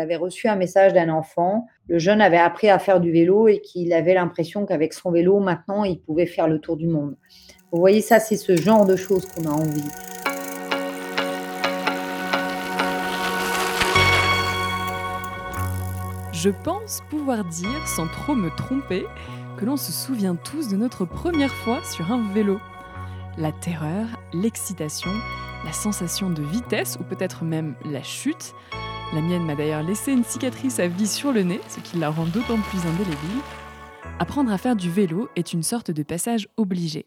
Avait reçu un message d'un enfant. Le jeune avait appris à faire du vélo et qu'il avait l'impression qu'avec son vélo, maintenant, il pouvait faire le tour du monde. Vous voyez, ça, c'est ce genre de choses qu'on a envie. Je pense pouvoir dire, sans trop me tromper, que l'on se souvient tous de notre première fois sur un vélo. La terreur, l'excitation, la sensation de vitesse ou peut-être même la chute. La mienne m'a d'ailleurs laissé une cicatrice à vie sur le nez, ce qui la rend d'autant plus indélébile. Apprendre à faire du vélo est une sorte de passage obligé.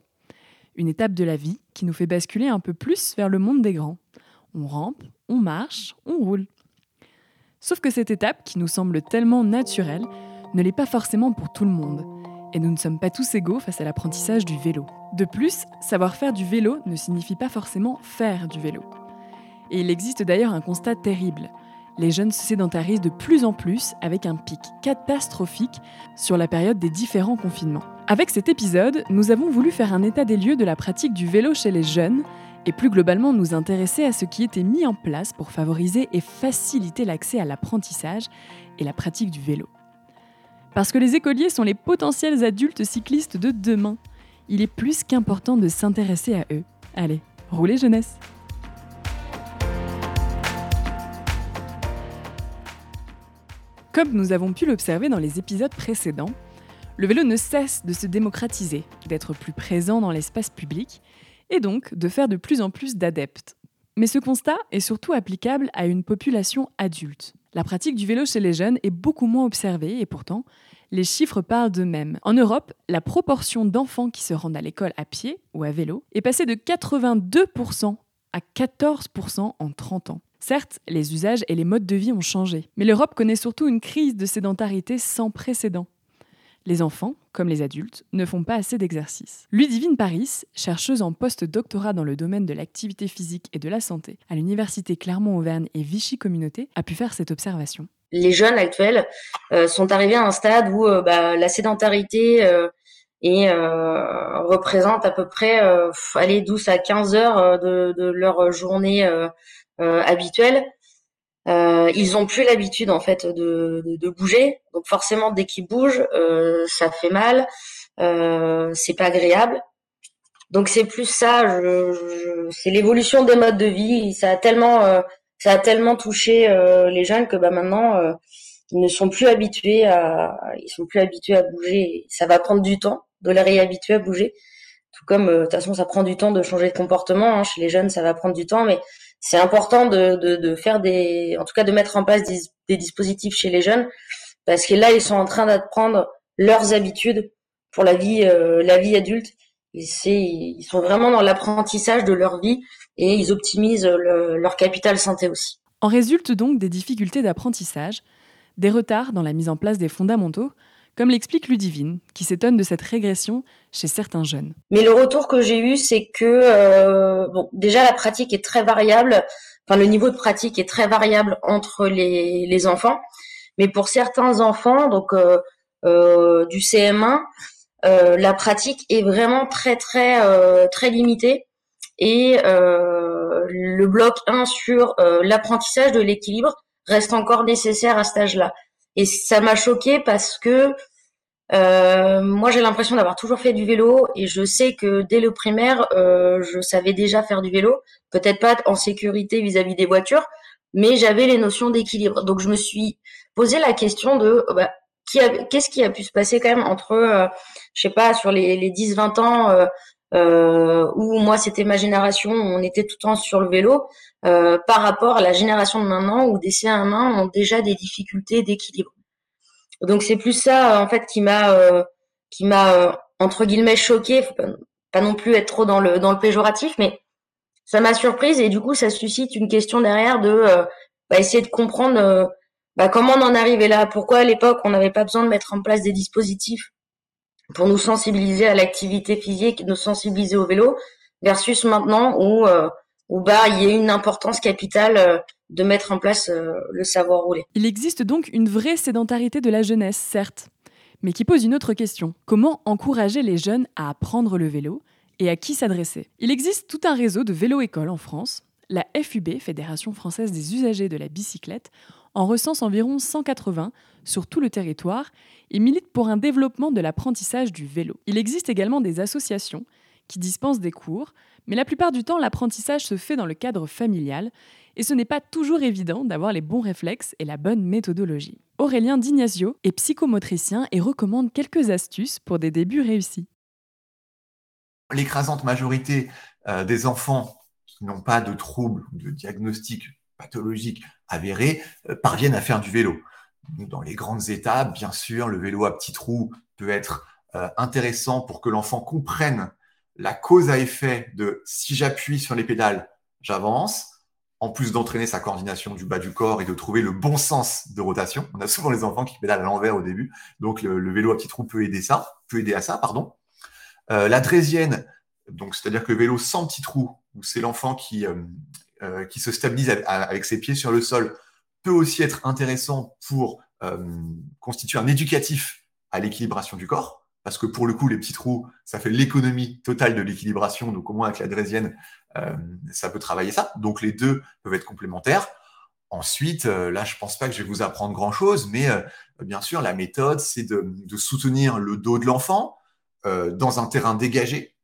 Une étape de la vie qui nous fait basculer un peu plus vers le monde des grands. On rampe, on marche, on roule. Sauf que cette étape, qui nous semble tellement naturelle, ne l'est pas forcément pour tout le monde. Et nous ne sommes pas tous égaux face à l'apprentissage du vélo. De plus, savoir faire du vélo ne signifie pas forcément faire du vélo. Et il existe d'ailleurs un constat terrible. Les jeunes se sédentarisent de plus en plus avec un pic catastrophique sur la période des différents confinements. Avec cet épisode, nous avons voulu faire un état des lieux de la pratique du vélo chez les jeunes et plus globalement nous intéresser à ce qui était mis en place pour favoriser et faciliter l'accès à l'apprentissage et la pratique du vélo. Parce que les écoliers sont les potentiels adultes cyclistes de demain, il est plus qu'important de s'intéresser à eux. Allez, roulez jeunesse Comme nous avons pu l'observer dans les épisodes précédents, le vélo ne cesse de se démocratiser, d'être plus présent dans l'espace public et donc de faire de plus en plus d'adeptes. Mais ce constat est surtout applicable à une population adulte. La pratique du vélo chez les jeunes est beaucoup moins observée et pourtant, les chiffres parlent d'eux-mêmes. En Europe, la proportion d'enfants qui se rendent à l'école à pied ou à vélo est passée de 82% à 14% en 30 ans. Certes, les usages et les modes de vie ont changé, mais l'Europe connaît surtout une crise de sédentarité sans précédent. Les enfants, comme les adultes, ne font pas assez d'exercice. Ludivine Paris, chercheuse en post-doctorat dans le domaine de l'activité physique et de la santé à l'université Clermont-Auvergne et Vichy Communauté, a pu faire cette observation. Les jeunes actuels euh, sont arrivés à un stade où euh, bah, la sédentarité euh, représente à peu près allez, 12 à 15 heures de leur journée habituelle. Euh, ils ont plus l'habitude en fait de, de, bouger, donc forcément dès qu'ils bougent, euh, ça fait mal, euh, c'est pas agréable. Donc c'est plus ça, c'est l'évolution des modes de vie. Ça a tellement, euh, ça a tellement touché euh, les jeunes que bah maintenant euh, ils ne sont plus habitués à, ils sont plus habitués à bouger. Ça va prendre du temps de les réhabituer à bouger. Tout comme de toute façon ça prend du temps de changer de comportement. Hein. Chez les jeunes ça va prendre du temps, mais c'est important de, de, de, faire des, en tout cas de mettre en place des, des, dispositifs chez les jeunes, parce que là ils sont en train d'apprendre leurs habitudes pour la vie, euh, la vie adulte. Ils sont vraiment dans l'apprentissage de leur vie et ils optimisent le, leur capital santé aussi. En résulte donc des difficultés d'apprentissage, des retards dans la mise en place des fondamentaux, comme l'explique Ludivine, qui s'étonne de cette régression chez certains jeunes. Mais le retour que j'ai eu, c'est que euh, bon, déjà la pratique est très variable. Enfin, le niveau de pratique est très variable entre les, enfants. Mais pour certains enfants, donc euh, euh, du CM1, euh, la pratique est vraiment très très très limitée. Et le bloc 1 sur l'apprentissage de l'équilibre reste encore nécessaire à cet âge-là. Et ça m'a choqué parce que euh, moi, j'ai l'impression d'avoir toujours fait du vélo et je sais que dès le primaire, euh, je savais déjà faire du vélo. Peut-être pas en sécurité vis-à-vis des voitures, mais j'avais les notions d'équilibre. Donc, je me suis posé la question de bah, qu'est-ce qui a pu se passer quand même entre, euh, je sais pas, sur les, les 10-20 ans euh, euh, où moi c'était ma génération, on était tout le temps sur le vélo, euh, par rapport à la génération de maintenant où des CM1 ont déjà des difficultés d'équilibre. Donc c'est plus ça en fait qui m'a euh, qui m'a euh, entre guillemets choqué, faut pas, non plus être trop dans le dans le péjoratif, mais ça m'a surprise et du coup ça suscite une question derrière de euh, bah, essayer de comprendre bah, comment on en arrivait là, pourquoi à l'époque on n'avait pas besoin de mettre en place des dispositifs pour nous sensibiliser à l'activité physique, nous sensibiliser au vélo, versus maintenant où, euh, où bah, il y a une importance capitale euh, de mettre en place euh, le savoir rouler. Il existe donc une vraie sédentarité de la jeunesse, certes, mais qui pose une autre question. Comment encourager les jeunes à apprendre le vélo et à qui s'adresser? Il existe tout un réseau de vélo-écoles en France. La FUB, Fédération française des usagers de la bicyclette, en recense environ 180 sur tout le territoire et milite pour un développement de l'apprentissage du vélo. Il existe également des associations qui dispensent des cours, mais la plupart du temps l'apprentissage se fait dans le cadre familial et ce n'est pas toujours évident d'avoir les bons réflexes et la bonne méthodologie. Aurélien Dignasio est psychomotricien et recommande quelques astuces pour des débuts réussis. L'écrasante majorité euh, des enfants qui n'ont pas de troubles ou de diagnostic pathologique avéré euh, parviennent à faire du vélo. Dans les grandes étapes, bien sûr, le vélo à petits trous peut être euh, intéressant pour que l'enfant comprenne la cause à effet de si j'appuie sur les pédales, j'avance, en plus d'entraîner sa coordination du bas du corps et de trouver le bon sens de rotation. On a souvent les enfants qui pédalent à l'envers au début, donc le, vélo à petit trou peut aider ça, peut aider à ça, pardon. Euh, la drésienne, donc c'est-à-dire que le vélo sans petit trou, où c'est l'enfant qui, euh, euh, qui se stabilise avec ses pieds sur le sol, peut aussi être intéressant pour constituer un éducatif à l'équilibration du corps parce que pour le coup, les petits trous, ça fait l'économie totale de l'équilibration. Donc au moins avec la drésienne, euh, ça peut travailler ça. Donc les deux peuvent être complémentaires. Ensuite, euh, là, je pense pas que je vais vous apprendre grand-chose, mais euh, bien sûr, la méthode, c'est de, soutenir le dos de l'enfant dans un terrain dégagé,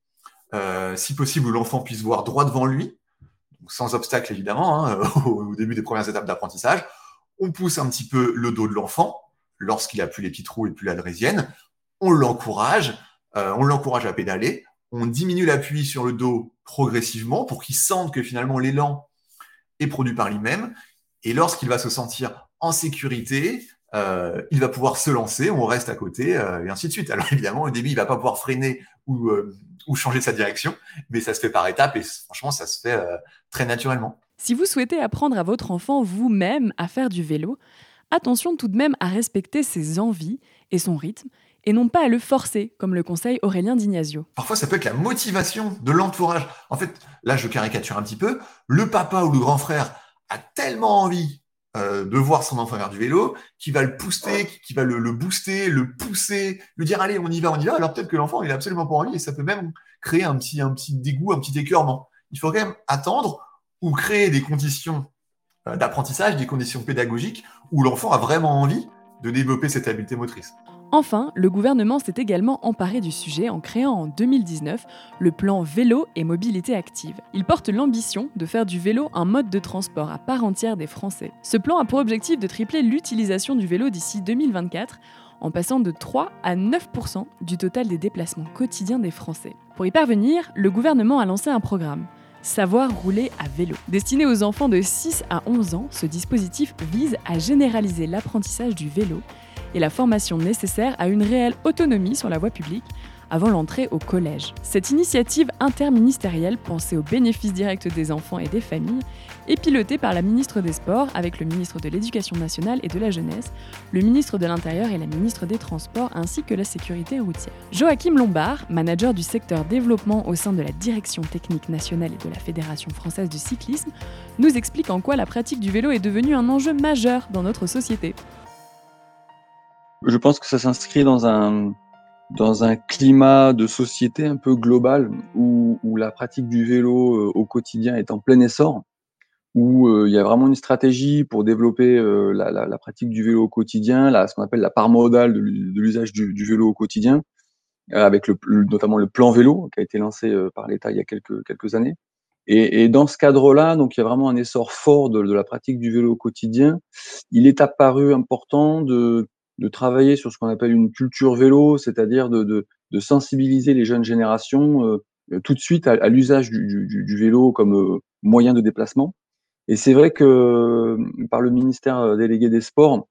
si possible où l'enfant puisse voir droit devant lui, sans obstacle évidemment, hein, au, début des premières étapes d'apprentissage. On pousse un petit peu le dos de l'enfant lorsqu'il a plus les petits trous et plus la drésienne on l'encourage, euh, on l'encourage à pédaler, on diminue l'appui sur le dos progressivement pour qu'il sente que finalement l'élan est produit par lui-même. Et lorsqu'il va se sentir en sécurité, euh, il va pouvoir se lancer, on reste à côté, euh, et ainsi de suite. Alors évidemment, au début, il va pas pouvoir freiner ou, ou changer sa direction, mais ça se fait par étapes et franchement, ça se fait très naturellement. Si vous souhaitez apprendre à votre enfant vous-même à faire du vélo, attention tout de même à respecter ses envies et son rythme, et non pas à le forcer, comme le conseille Aurélien Dignasio. Parfois, ça peut être la motivation de l'entourage. En fait, là, je caricature un petit peu. Le papa ou le grand frère a tellement envie euh, de voir son enfant faire du vélo qu'il va le pousser, qui va le, booster, le pousser, lui dire allez, on y va, on y va. Alors peut-être que l'enfant, il absolument pas envie et ça peut même créer un petit, un petit dégoût, un petit écœurement. Il faut quand même attendre ou créer des conditions euh, d'apprentissage, des conditions pédagogiques où l'enfant a vraiment envie de développer cette habileté motrice. Enfin, le gouvernement s'est également emparé du sujet en créant en 2019 le plan vélo et mobilité active. Il porte l'ambition de faire du vélo un mode de transport à part entière des Français. Ce plan a pour objectif de tripler l'utilisation du vélo d'ici 2024 en passant de 3 à 9% du total des déplacements quotidiens des Français. Pour y parvenir, le gouvernement a lancé un programme. Savoir rouler à vélo. Destiné aux enfants de 6 à 11 ans, ce dispositif vise à généraliser l'apprentissage du vélo et la formation nécessaire à une réelle autonomie sur la voie publique avant l'entrée au collège. Cette initiative interministérielle pensée au bénéfice direct des enfants et des familles est pilotée par la ministre des Sports avec le ministre de l'Éducation nationale et de la jeunesse, le ministre de l'Intérieur et la ministre des Transports ainsi que la sécurité routière. Joachim Lombard, manager du secteur développement au sein de la Direction technique nationale et de la Fédération française de cyclisme, nous explique en quoi la pratique du vélo est devenue un enjeu majeur dans notre société. Je pense que ça s'inscrit dans un, dans un climat de société un peu global où, où la pratique du vélo euh, au quotidien est en plein essor, où euh, il y a vraiment une stratégie pour développer euh, la, la, la, pratique du vélo au quotidien, là, ce qu'on appelle la part modale de, l'usage du, vélo au quotidien, avec le, notamment le plan vélo qui a été lancé par l'État il y a quelques, quelques années. Et, dans ce cadre-là, donc il y a vraiment un essor fort de la pratique du vélo au quotidien. Il est apparu important de de travailler sur ce qu'on appelle une culture vélo, c'est-à-dire de, sensibiliser les jeunes générations euh, euh, tout de suite à, l'usage du, vélo comme euh, moyen de déplacement. Et c'est vrai que par le ministère délégué des Sports,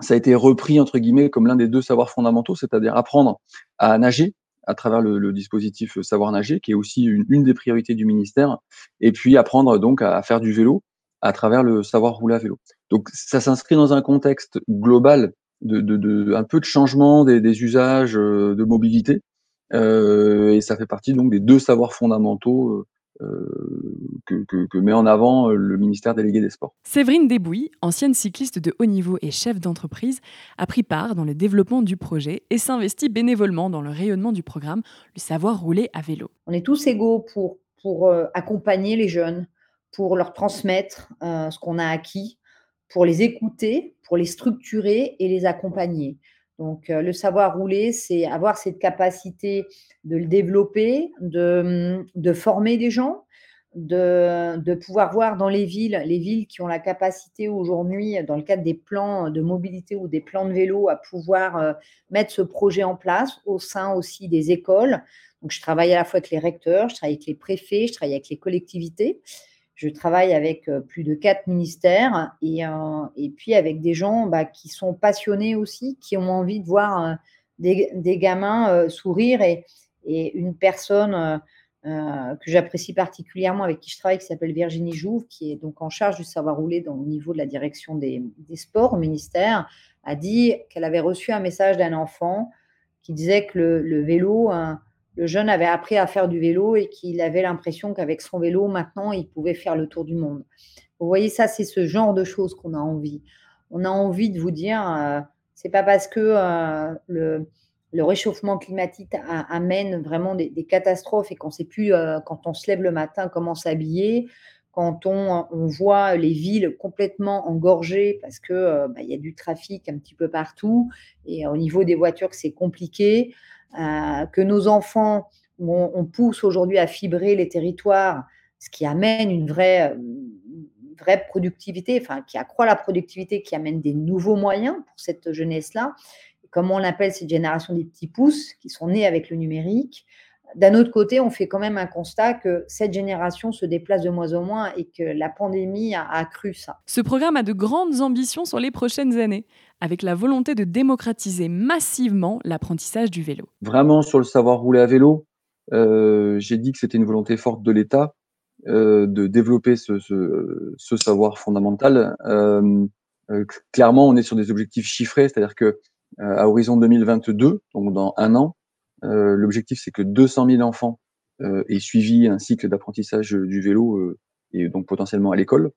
ça a été repris entre guillemets comme l'un des deux savoirs fondamentaux, c'est-à-dire apprendre à nager à travers le, dispositif Savoir nager, qui est aussi une, une, des priorités du ministère, et puis apprendre donc à, à faire du vélo à travers le savoir rouler à vélo. Donc ça s'inscrit dans un contexte global de, de, de, un peu de changement des, des usages euh, de mobilité. Euh, et ça fait partie donc des deux savoirs fondamentaux euh, que, que, que, met en avant le ministère délégué des Sports. Séverine Desbouilles, ancienne cycliste de haut niveau et chef d'entreprise, a pris part dans le développement du projet et s'investit bénévolement dans le rayonnement du programme Le savoir rouler à vélo. On est tous égaux pour, pour accompagner les jeunes, pour leur transmettre ce qu'on a acquis pour les écouter, pour les structurer et les accompagner. Donc, le savoir rouler, c'est avoir cette capacité de le développer, de, de former des gens, de, de, pouvoir voir dans les villes, les villes qui ont la capacité aujourd'hui, dans le cadre des plans de mobilité ou des plans de vélo, à pouvoir mettre ce projet en place au sein aussi des écoles. Donc, je travaille à la fois avec les recteurs, je travaille avec les préfets, je travaille avec les collectivités. Je travaille avec plus de quatre ministères et, et puis avec des gens bah, qui sont passionnés aussi, qui ont envie de voir des, des, gamins sourire et, une personne que j'apprécie particulièrement avec qui je travaille qui s'appelle Virginie Jouve, qui est donc en charge du savoir rouler dans, au niveau de la direction des, sports au ministère, a dit qu'elle avait reçu un message d'un enfant qui disait que le, le vélo, le jeune avait appris à faire du vélo et qu'il avait l'impression qu'avec son vélo, maintenant, il pouvait faire le tour du monde. Vous voyez, ça, c'est ce genre de choses qu'on a envie. On a envie de vous dire, euh, c'est pas parce que euh, le, réchauffement climatique amène vraiment des, catastrophes et qu'on ne sait plus, euh, quand on se lève le matin, comment s'habiller, quand on, voit les villes complètement engorgées parce que bah, il y a du trafic un petit peu partout et au niveau des voitures, c'est compliqué. Euh, que nos enfants, on, pousse aujourd'hui à fibrer les territoires, ce qui amène une vraie, vraie productivité, enfin qui accroît la productivité, qui amène des nouveaux moyens pour cette jeunesse-là. Comme on l'appelle cette génération des petits pousses qui sont nés avec le numérique. D'un autre côté, on fait quand même un constat que cette génération se déplace de moins en moins et que la pandémie a accru ça. Ce programme a de grandes ambitions sur les prochaines années avec la volonté de démocratiser massivement l'apprentissage du vélo. Vraiment sur le savoir rouler à vélo, euh, j'ai dit que c'était une volonté forte de l'État euh, de développer ce, savoir fondamental. Euh, clairement, on est sur des objectifs chiffrés, c'est-à-dire que à horizon 2022, donc dans un an, l'objectif c'est que 200 000 enfants aient suivi un cycle d'apprentissage du vélo et donc potentiellement à l'école.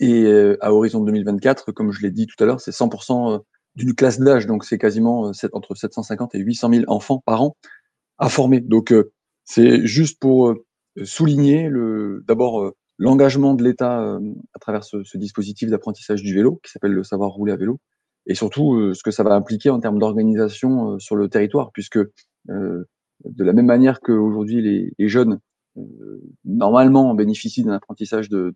Et euh, à horizon 2024, comme je l'ai dit tout à l'heure, c'est 100% euh, d'une classe d'âge, donc c'est quasiment euh, entre 750 et 800 000 enfants par an à former. Donc c'est juste pour souligner le d'abord l'engagement de l'État à travers ce, dispositif d'apprentissage du vélo qui s'appelle le savoir rouler à vélo, et surtout ce que ça va impliquer en termes d'organisation sur le territoire, puisque de la même manière qu'aujourd'hui les, les jeunes normalement, on bénéficie d'un apprentissage de,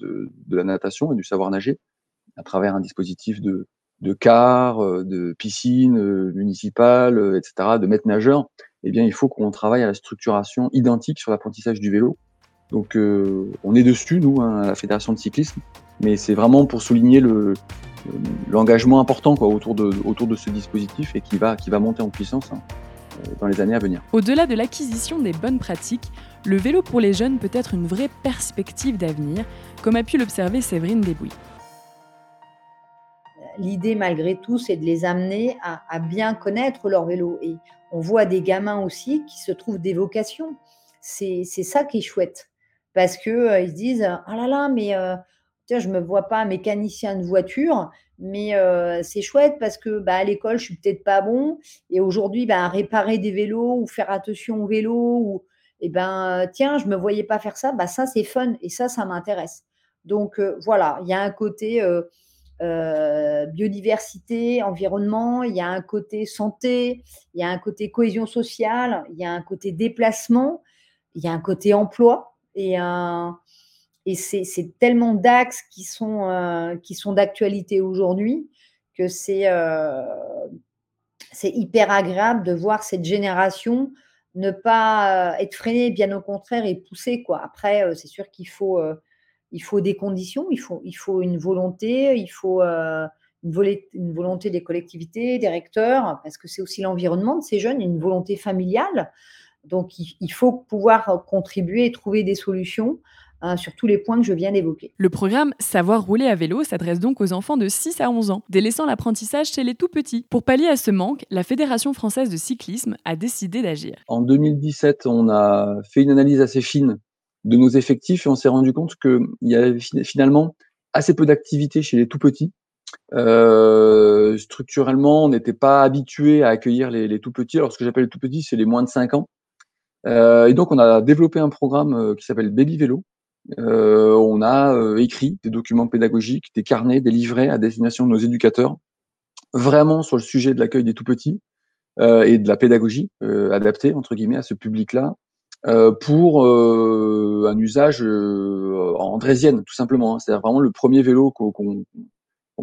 la natation et du savoir nager à travers un dispositif de, car, euh, de piscine euh, municipale, etc., de maître nageur. Eh bien, il faut qu'on travaille à la structuration identique sur l'apprentissage du vélo. Donc, euh, on est dessus, nous, hein, à la Fédération de cyclisme, mais c'est vraiment pour souligner le, l'engagement important autour, de, ce dispositif et qui va, qui va monter en puissance hein, dans les années à venir. Au-delà de l'acquisition des bonnes pratiques, le vélo pour les jeunes peut être une vraie perspective d'avenir, comme a pu l'observer Séverine Desbouilles. L'idée, malgré tout, c'est de les amener à, bien connaître leur vélo. Et on voit des gamins aussi qui se trouvent des vocations. C'est ça qui est chouette. Parce qu'ils euh, se disent Ah là là, mais euh, je ne me vois pas mécanicien de voiture, mais euh, c'est chouette parce que bah, à l'école, je suis peut-être pas bon. Et aujourd'hui, bah, réparer des vélos ou faire attention au vélo ou eh ben tiens, je me voyais pas faire ça, bah ça c'est fun et ça, ça m'intéresse. Donc euh, voilà, il y a un côté euh, biodiversité, environnement, il y a un côté santé, il y a un côté cohésion sociale, il y a un côté déplacement, il y a un côté emploi et et c'est tellement d'axes qui sont qui sont d'actualité aujourd'hui que c'est c'est hyper agréable de voir cette génération ne pas être freiné, bien au contraire, et pousser. Quoi. Après, c'est sûr qu'il faut, il faut des conditions, il faut, il faut une volonté, il faut une, volonté des collectivités, des recteurs, parce que c'est aussi l'environnement de ces jeunes, une volonté familiale. Donc, il faut pouvoir contribuer et trouver des solutions Hein, sur tous les points que je viens d'évoquer. Le programme Savoir rouler à vélo s'adresse donc aux enfants de 6 à 11 ans, délaissant l'apprentissage chez les tout petits. Pour pallier à ce manque, la Fédération française de cyclisme a décidé d'agir. En 2017, on a fait une analyse assez fine de nos effectifs et on s'est rendu compte qu'il y avait finalement assez peu d'activité chez les tout petits. Euh, structurellement, on n'était pas habitué à accueillir les, les tout petits. Alors, ce que j'appelle les tout petits, c'est les moins de 5 ans. Euh, et donc, on a développé un programme euh, qui s'appelle Baby Vélo, on a écrit des documents pédagogiques, des carnets, des livrets à destination de nos éducateurs, vraiment sur le sujet de l'accueil des tout petits et de la pédagogie adaptée entre guillemets à ce public-là, pour un usage en draisienne, tout simplement. Hein. C'est vraiment le premier vélo qu'on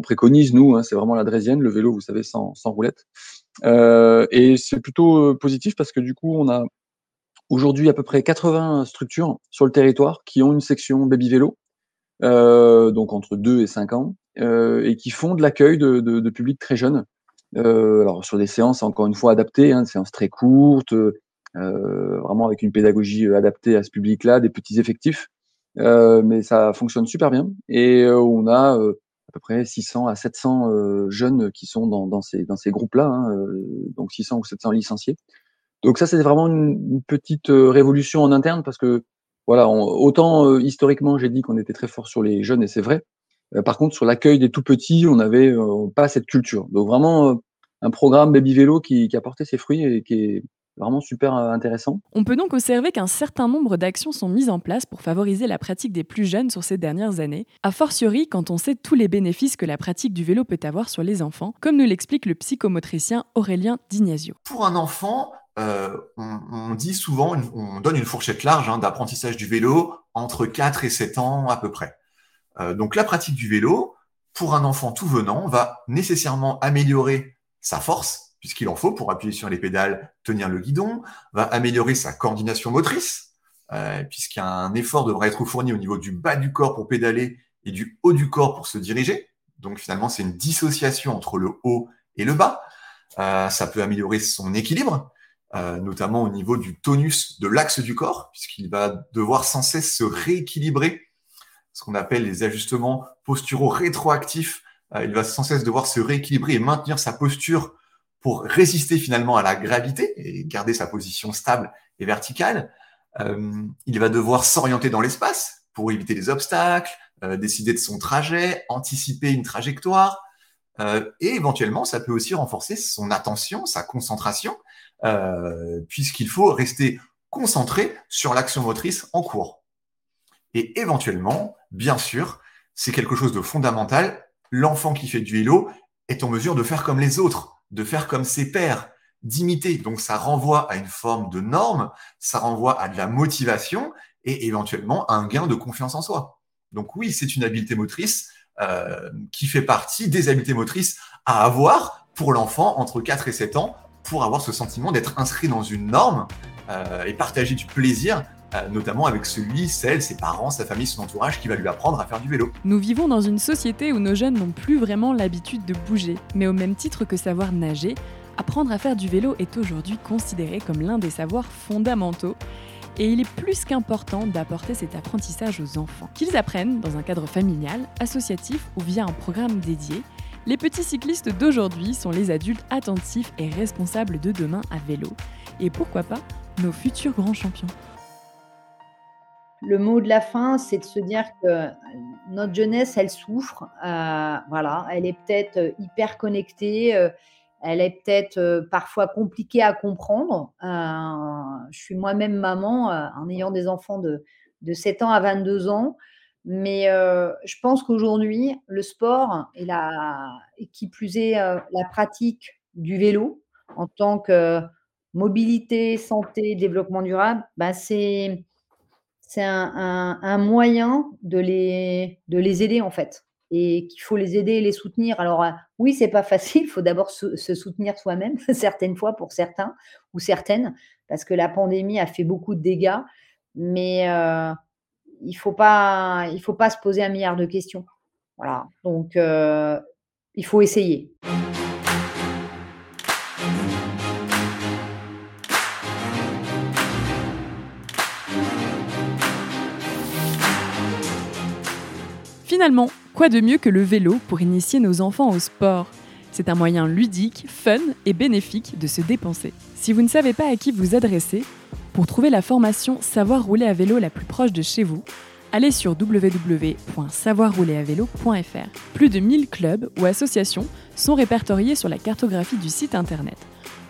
préconise, nous. Hein. c'est vraiment la draisienne, le vélo, vous savez, sans, sans roulette. et c'est plutôt positif parce que du coup, on a aujourd'hui à peu près 80 structures sur le territoire qui ont une section baby vélo, donc entre 2 et 5 ans, et qui font de l'accueil de, de, de publics très jeunes. alors sur des séances encore une fois adaptées, hein, des séances très courtes, euh, vraiment avec une pédagogie euh, adaptée à ce public-là, des petits effectifs. Euh, mais ça fonctionne super bien et on a à peu près 600 à 700 jeunes qui sont dans, dans ces, dans ces groupes-là, hein, donc 600 ou 700 licenciés. Donc ça, c'est vraiment une, petite révolution en interne parce que voilà, autant historiquement, j'ai dit qu'on était très fort sur les jeunes et c'est vrai. par contre, sur l'accueil des tout petits, on n'avait pas cette culture. Donc vraiment un programme baby vélo qui, qui a porté ses fruits et qui est, vraiment super euh, intéressant. On peut donc observer qu'un certain nombre d'actions sont mises en place pour favoriser la pratique des plus jeunes sur ces dernières années, a fortiori quand on sait tous les bénéfices que la pratique du vélo peut avoir sur les enfants, comme nous l'explique le psychomotricien Aurélien Dignasio. Pour un enfant, euh, on, dit souvent, on donne une fourchette large hein, d'apprentissage du vélo entre 4 et 7 ans à peu près. Euh, donc la pratique du vélo, pour un enfant tout venant, va nécessairement améliorer sa force, puisqu'il en faut pour appuyer sur les pédales, tenir le guidon, va améliorer sa coordination motrice, euh, puisqu'un effort devrait être fourni au niveau du bas du corps pour pédaler et du haut du corps pour se diriger. Donc finalement, c'est une dissociation entre le haut et le bas. Euh, ça peut améliorer son équilibre, euh, notamment au niveau du tonus de l'axe du corps, puisqu'il va devoir sans cesse se rééquilibrer, ce qu'on appelle les ajustements posturaux rétroactifs. il va sans cesse devoir se rééquilibrer et maintenir sa posture pour résister finalement à la gravité et garder sa position stable et verticale. Euh, il va devoir s'orienter dans l'espace pour éviter les obstacles, euh, décider de son trajet, anticiper une trajectoire. Euh, et éventuellement, ça peut aussi renforcer son attention, sa concentration, puisqu'il faut rester concentré sur l'action motrice en cours. Et éventuellement, bien sûr, c'est quelque chose de fondamental. L'enfant qui fait du vélo est en mesure de faire comme les autres de faire comme ses pairs, d'imiter. Donc ça renvoie à une forme de norme, ça renvoie à de la motivation et éventuellement à un gain de confiance en soi. Donc oui, c'est une habileté motrice euh, qui fait partie des habiletés motrices à avoir pour l'enfant entre 4 et 7 ans pour avoir ce sentiment d'être inscrit dans une norme euh, et partager du plaisir euh, notamment avec celui, celle, ses parents, sa famille, son entourage qui va lui apprendre à faire du vélo. Nous vivons dans une société où nos jeunes n'ont plus vraiment l'habitude de bouger, mais au même titre que savoir nager, apprendre à faire du vélo est aujourd'hui considéré comme l'un des savoirs fondamentaux et il est plus qu'important d'apporter cet apprentissage aux enfants. Qu'ils apprennent dans un cadre familial, associatif ou via un programme dédié, les petits cyclistes d'aujourd'hui sont les adultes attentifs et responsables de demain à vélo. Et pourquoi pas nos futurs grands champions le mot de la fin, c'est de se dire que notre jeunesse, elle souffre. Euh, voilà, elle est peut-être euh, hyper connectée. Euh, elle est peut-être parfois compliquée à comprendre. je suis moi-même maman en ayant des enfants de, de 7 ans à 22 ans. Mais je pense qu'aujourd'hui, le sport et, la, qui plus est la pratique du vélo en tant que mobilité, santé, développement durable, ben c'est c'est un, moyen de les, de les aider en fait. Et qu'il faut les aider et les soutenir. Alors oui, c'est pas facile, il faut d'abord se, soutenir soi-même, certaines fois pour certains ou certaines, parce que la pandémie a fait beaucoup de dégâts, mais il faut pas, faut pas se poser un milliard de questions. Voilà, donc euh, il faut essayer. Finalement, quoi de mieux que le vélo pour initier nos enfants au sport? C'est un moyen ludique, fun et bénéfique de se dépenser. Si vous ne savez pas à qui vous adresser, pour trouver la formation Savoir rouler à vélo la plus proche de chez vous, allez sur www.savoirrouleravelo.fr. Plus de 1000 clubs ou associations sont répertoriés sur la cartographie du site internet.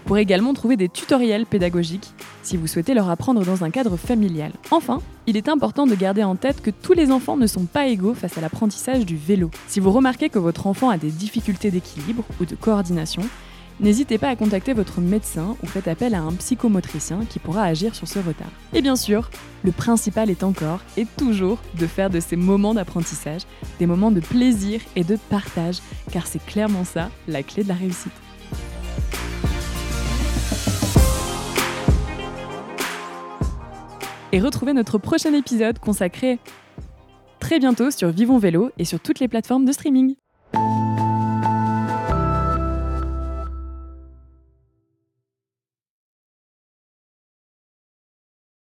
Pour également trouver des tutoriels pédagogiques si vous souhaitez leur apprendre dans un cadre familial. Enfin, il est important de garder en tête que tous les enfants ne sont pas égaux face à l'apprentissage du vélo. Si vous remarquez que votre enfant a des difficultés d'équilibre ou de coordination, N'hésitez pas à contacter votre médecin ou faites appel à un psychomotricien qui pourra agir sur ce retard. Et bien sûr, le principal est encore et toujours de faire de ces moments d'apprentissage des moments de plaisir et de partage, car c'est clairement ça la clé de la réussite. Et retrouvez notre prochain épisode consacré très bientôt sur Vivons Vélo et sur toutes les plateformes de streaming.